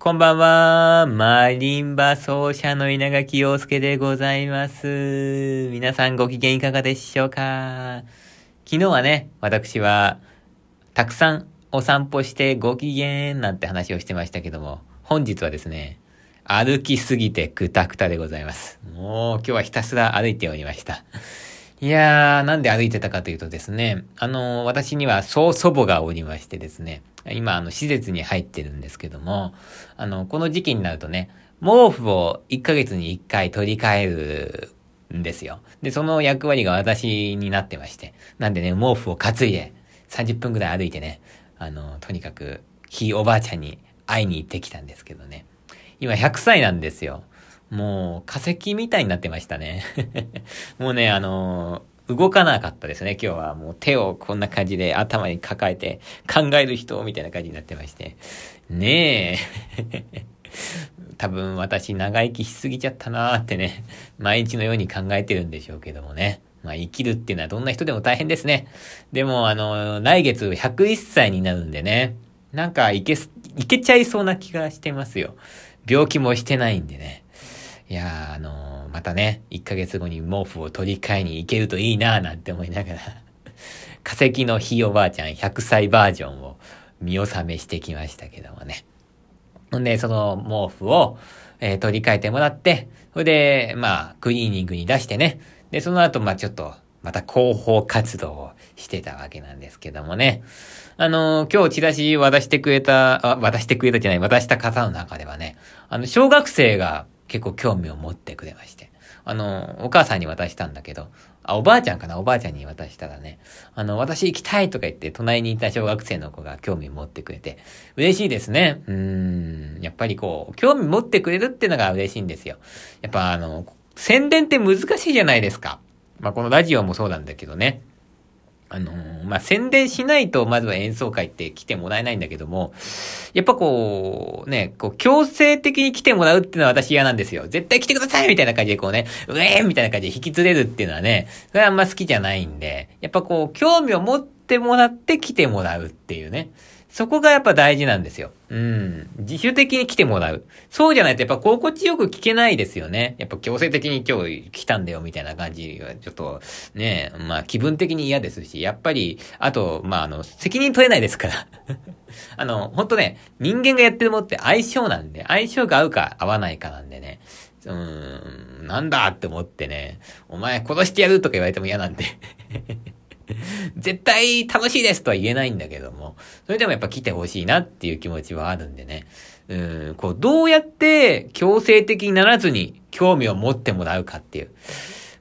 こんばんは。マリンバ奏者の稲垣陽介でございます。皆さんご機嫌いかがでしょうか？昨日はね、私は、たくさんお散歩してご機嫌なんて話をしてましたけども、本日はですね、歩きすぎてくたくたでございます。もう今日はひたすら歩いておりました。いやー、なんで歩いてたかというとですね、あのー、私には曽祖母がおりましてですね、今、あの、施設に入ってるんですけども、あの、この時期になるとね、毛布を1ヶ月に1回取り替えるんですよ。で、その役割が私になってまして。なんでね、毛布を担いで、30分くらい歩いてね、あの、とにかく、ひいおばあちゃんに会いに行ってきたんですけどね。今100歳なんですよ。もう化石みたいになってましたね。もうね、あのー、動かなかったですね、今日は。もう手をこんな感じで頭に抱えて考える人みたいな感じになってまして。ねえ。多分私長生きしすぎちゃったなーってね、毎日のように考えてるんでしょうけどもね。まあ生きるっていうのはどんな人でも大変ですね。でもあの、来月101歳になるんでね、なんかいけ、いけちゃいそうな気がしてますよ。病気もしてないんでね。いや、あのー、またね、1ヶ月後に毛布を取り替えに行けるといいなーなんて思いながら 化石のひいおばあちゃん100歳バージョンを見納めしてきましたけどもね。ほんで、その毛布を、えー、取り替えてもらって、それで、まあ、クリーニングに出してね。で、その後、まあちょっと、また広報活動をしてたわけなんですけどもね。あのー、今日チラシ渡してくれた、渡してくれたじゃない、渡した方の中ではね、あの、小学生が結構興味を持ってくれまして。あの、お母さんに渡したんだけど、あ、おばあちゃんかな？おばあちゃんに渡したらね、あの、私行きたいとか言って、隣にいた小学生の子が興味持ってくれて、嬉しいですね。うん、やっぱりこう、興味持ってくれるっていうのが嬉しいんですよ。やっぱあの、宣伝って難しいじゃないですか。まあ、このラジオもそうなんだけどね。あのー、まあ、宣伝しないと、まずは演奏会って来てもらえないんだけども、やっぱこう、ね、こう、強制的に来てもらうっていうのは私嫌なんですよ。絶対来てくださいみたいな感じでこうね、うえーみたいな感じで引き連れるっていうのはね、それはあんま好きじゃないんで、やっぱこう、興味を持ってもらって来てもらうっていうね。そこがやっぱ大事なんですよ。うん。自主的に来てもらう。そうじゃないとやっぱ心地よく聞けないですよね。やっぱ強制的に今日来たんだよみたいな感じはちょっとね、まあ気分的に嫌ですし、やっぱり、あと、まああの、責任取れないですから。あの、ほんとね、人間がやってるものって相性なんで、相性が合うか合わないかなんでね。うーん、なんだって思ってね、お前殺してやるとか言われても嫌なんで 絶対楽しいですとは言えないんだけども、それでもやっぱ来てほしいなっていう気持ちはあるんでね。うん、こう、どうやって強制的にならずに興味を持ってもらうかっていう。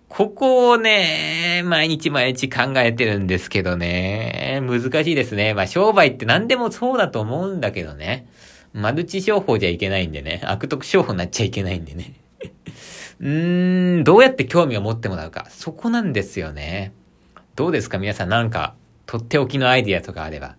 ここをね、毎日毎日考えてるんですけどね、難しいですね。まあ商売って何でもそうだと思うんだけどね。マルチ商法じゃいけないんでね。悪徳商法になっちゃいけないんでね。うーん、どうやって興味を持ってもらうか。そこなんですよね。どうですか？皆さんなんか、とっておきのアイディアとかあれば。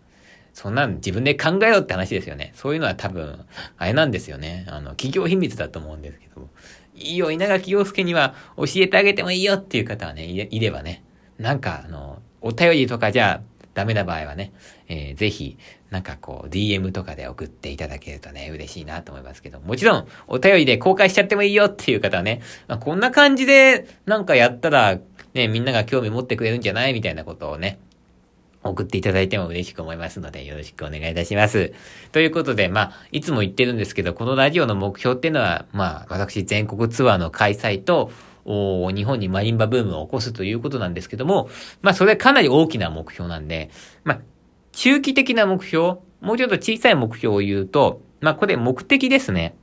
そんなん自分で考えろって話ですよね。そういうのは多分、あれなんですよね。あの、企業秘密だと思うんですけど。いいよ、稲垣陽介には教えてあげてもいいよっていう方はね、いればね。なんか、あの、お便りとかじゃあダメな場合はね、えー、ぜひ、なんかこう、DM とかで送っていただけるとね、嬉しいなと思いますけど、もちろん、お便りで公開しちゃってもいいよっていう方はね、まあ、こんな感じで、なんかやったら、ね、みんなが興味持ってくれるんじゃない？みたいなことをね、送っていただいても嬉しく思いますので、よろしくお願いいたします。ということで、まあ、いつも言ってるんですけど、このラジオの目標っていうのは、まあ、私全国ツアーの開催と、日本にマリンバブームを起こすということなんですけども、まあ、それはかなり大きな目標なんで、まあ、中期的な目標、もうちょっと小さい目標を言うと、まあ、これ目的ですね。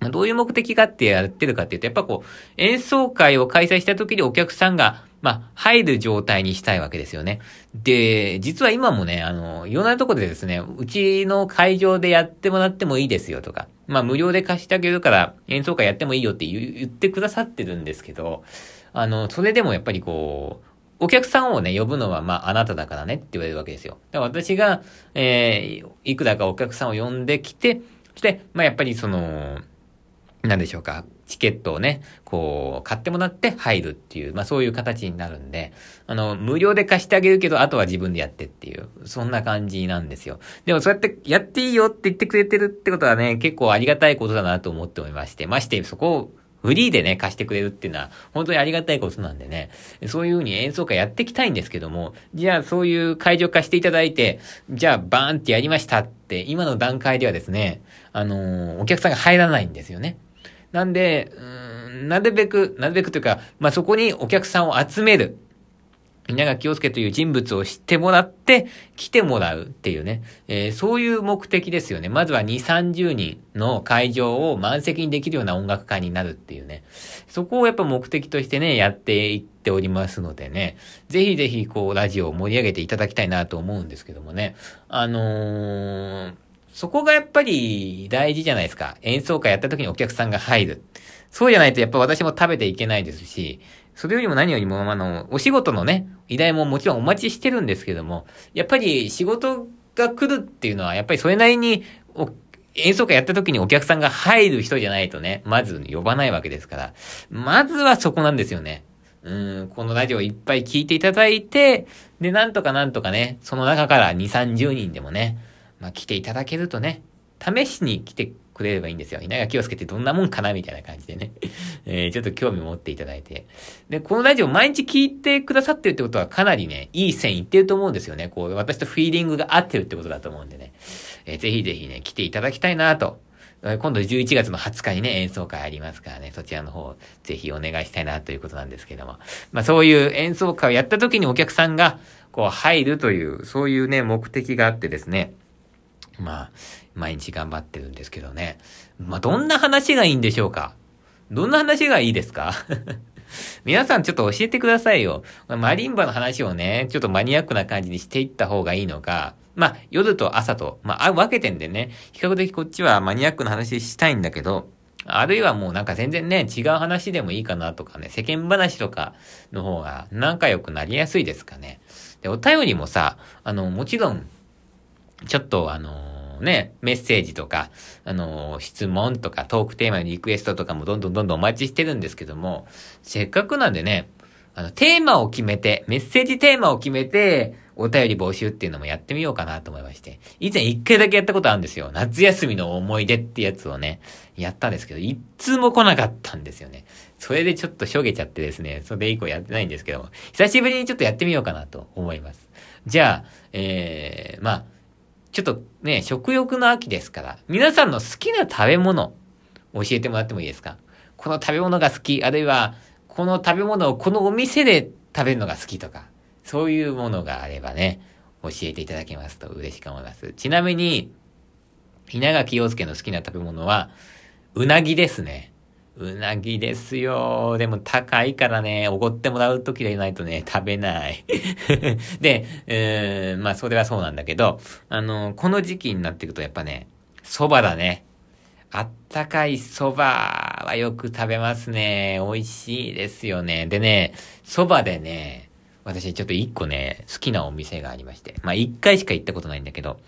どういう目的かってやってるかっていうと、やっぱこう、演奏会を開催した時にお客さんが、まあ、入る状態にしたいわけですよね。で、実は今もね、あの、いろんなとこでですね、うちの会場でやってもらってもいいですよとか、まあ、無料で貸してあげるから演奏会やってもいいよって言ってくださってるんですけど、あの、それでもやっぱりこう、お客さんをね、呼ぶのは、まあ、あなただからねって言われるわけですよ。だから私が、えー、いくらかお客さんを呼んできて、そして、まあ、やっぱりその、なんでしょうか、チケットをね、こう、買ってもらって入るっていう、まあそういう形になるんで、あの、無料で貸してあげるけど、あとは自分でやってっていう、そんな感じなんですよ。でもそうやってやっていいよって言ってくれてるってことはね、結構ありがたいことだなと思っておりまして、ましてそこをフリーでね、貸してくれるっていうのは、本当にありがたいことなんでね、そういう風に演奏会やっていきたいんですけども、じゃあそういう会場貸していただいて、じゃあバーンってやりましたって、今の段階ではですね、あのー、お客さんが入らないんですよね。なんで、うん、なるべく、なるべくというか、まあ、そこにお客さんを集める。稲垣陽介という人物を知ってもらって、来てもらうっていうね、えー、そういう目的ですよね。まずは2、30人の会場を満席にできるような音楽会になるっていうね。そこをやっぱ目的としてね、やっていっておりますのでね、ぜひぜひこう、ラジオを盛り上げていただきたいなと思うんですけどもね。あのー、そこがやっぱり大事じゃないですか。演奏会やった時にお客さんが入る。そうじゃないとやっぱ私も食べていけないですし、それよりも何よりも、あの、お仕事のね、依頼ももちろんお待ちしてるんですけども、やっぱり仕事が来るっていうのは、やっぱりそれなりに、演奏会やった時にお客さんが入る人じゃないとね、まず呼ばないわけですから、まずはそこなんですよね。うん、このラジオいっぱい聞いていただいて、で、なんとかなんとかね、その中から2、30人でもね、まあ、来ていただけるとね、試しに来てくれればいいんですよ。稲垣陽介ってどんなもんかなみたいな感じでね。えー、ちょっと興味持っていただいて。で、このラジオ毎日聞いてくださってるってことはかなりね、いい線いってると思うんですよね。こう、私とフィーリングが合ってるってことだと思うんでね。えー、ぜひぜひね、来ていただきたいなと。今度11月の20日にね、演奏会ありますからね、そちらの方、ぜひお願いしたいなということなんですけども。まあそういう演奏会をやった時にお客さんが、こう入るという、そういうね、目的があってですね。まあ、毎日頑張ってるんですけどね。まあ、どんな話がいいんでしょうか？どんな話がいいですか？皆さんちょっと教えてくださいよ。マリンバの話をね、ちょっとマニアックな感じにしていった方がいいのか、まあ、夜と朝と、まあ、分けてんでね、比較的こっちはマニアックな話したいんだけど、あるいはもうなんか全然ね、違う話でもいいかなとかね、世間話とかの方が仲良くなりやすいですかね。で、お便りもさ、あの、もちろん、ちょっとあのね、メッセージとか、あの質問とかトークテーマのリクエストとかもどんどんどんどんお待ちしてるんですけども、せっかくなんでね、あの、テーマを決めて、メッセージテーマを決めて、お便り募集っていうのもやってみようかなと思いまして。以前一回だけやったことあるんですよ。夏休みの思い出ってやつをね、やったんですけど、一通も来なかったんですよね。それでちょっとしょげちゃってですね、それ以降やってないんですけども、久しぶりにちょっとやってみようかなと思います。じゃあ、えー、まあ、ちょっとね、食欲の秋ですから、皆さんの好きな食べ物、教えてもらってもいいですか？この食べ物が好き、あるいは、この食べ物をこのお店で食べるのが好きとか、そういうものがあればね、教えていただけますと嬉しく思います。ちなみに、稲垣陽介の好きな食べ物は、うなぎですね。うなぎですよ。でも高いからね、おごってもらう時でないとね、食べない。で、えー、まあそれはそうなんだけど、あの、この時期になっていくとやっぱね、蕎麦だね。あったかい蕎麦はよく食べますね。美味しいですよね。でね、蕎麦でね、私ちょっと一個ね、好きなお店がありまして。まあ一回しか行ったことないんだけど、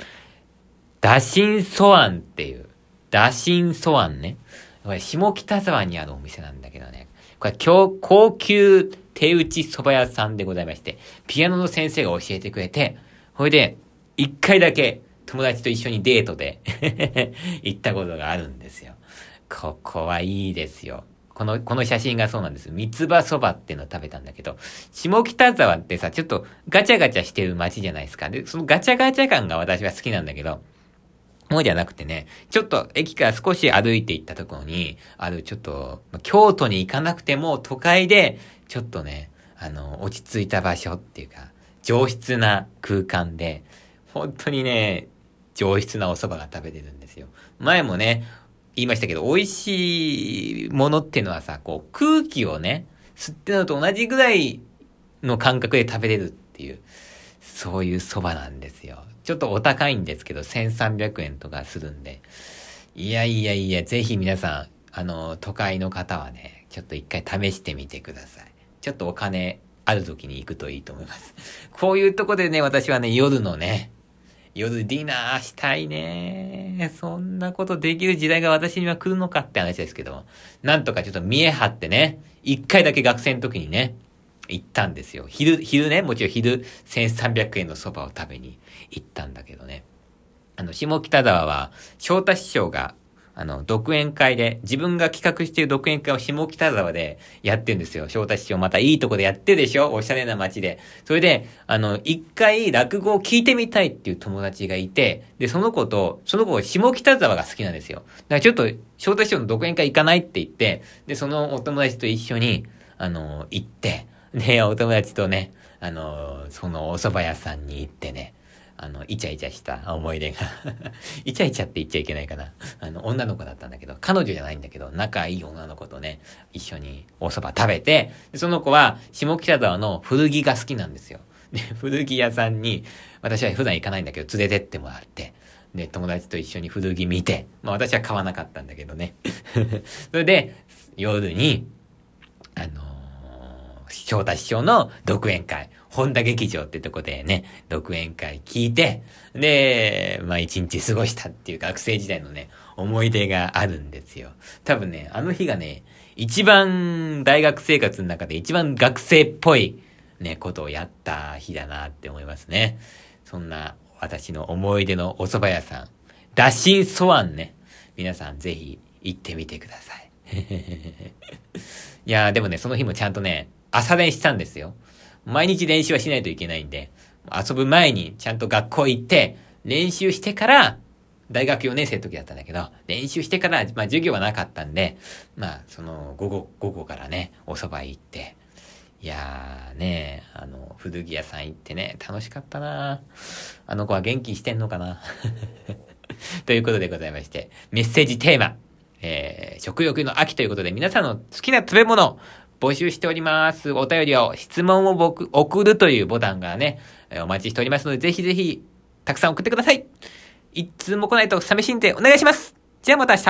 ダシンソアンっていう、ダシンソアンね。これ、下北沢にあるお店なんだけどね。これ、高級手打ち蕎麦屋さんでございまして、ピアノの先生が教えてくれて、ほいで、一回だけ友達と一緒にデートで 行ったことがあるんですよ。ここはいいですよ。この、この写真がそうなんです。三つ葉そばっていうのを食べたんだけど、下北沢ってさ、ちょっとガチャガチャしてる街じゃないですか。で、そのガチャガチャ感が私は好きなんだけど、もうじゃなくてね、ちょっと駅から少し歩いて行ったところに、あるちょっと、京都に行かなくても都会で、ちょっとね、あの、落ち着いた場所っていうか、上質な空間で、本当にね、上質なお蕎麦が食べれるんですよ。前もね、言いましたけど、美味しいものっていうのはさ、こう、空気をね、吸ってるのと同じぐらいの感覚で食べれるっていう、そういう蕎麦なんですよ。ちょっとお高いんですけど、1300円とかするんで。いやいやいや、ぜひ皆さん、あの、都会の方はね、ちょっと一回試してみてください。ちょっとお金ある時に行くといいと思います。こういうとこでね、私はね、夜のね、夜ディナーしたいね。そんなことできる時代が私には来るのかって話ですけども。なんとかちょっと見え張ってね、一回だけ学生の時にね、行ったんですよ。昼、昼ね、もちろん昼1300円のそばを食べに行ったんだけどね。あの、下北沢は、翔太師匠があの、独演会で、自分が企画している独演会を下北沢でやってんですよ。翔太師匠またいいとこでやってるでしょ？おしゃれな街で。それで、あの、一回落語を聞いてみたいっていう友達がいて、で、その子と、その子下北沢が好きなんですよ。だからちょっと、翔太師匠の独演会行かないって言って、で、そのお友達と一緒に、あの、行って、で、お友達とね、あの、そのお蕎麦屋さんに行ってね、あの、イチャイチャした思い出が イチャイチャって言っちゃいけないかな。あの、女の子だったんだけど、彼女じゃないんだけど、仲いい女の子とね、一緒にお蕎麦食べて、その子は下北沢の古着が好きなんですよ。で、古着屋さんに、私は普段行かないんだけど、連れてってもらって、で、友達と一緒に古着見て、まあ私は買わなかったんだけどね。それで、夜に、あの、翔太師匠の独演会、本田劇場ってとこでね、独演会聞いて、で、まあ一日過ごしたっていう学生時代のね、思い出があるんですよ。多分ね、あの日がね、一番大学生活の中で一番学生っぽいね、ことをやった日だなって思いますね。そんな私の思い出のお蕎麦屋さん、ダシンソワンね、皆さんぜひ行ってみてください。いやーでもね、その日もちゃんとね、朝練したんですよ。毎日練習はしないといけないんで、遊ぶ前にちゃんと学校行って、練習してから、大学4年生の時だったんだけど、練習してから、まあ授業はなかったんで、まあその午後、午後からね、お蕎麦行って、いやーね、あの、古着屋さん行ってね、楽しかったなあの子は元気してんのかな ということでございまして、メッセージテーマ、えー、食欲の秋ということで皆さんの好きな食べ物、募集しております。お便りを、質問を僕、送るというボタンがね、お待ちしておりますので、ぜひぜひ、たくさん送ってください。一通も来ないと寂しいんでお願いします。じゃあまた明日。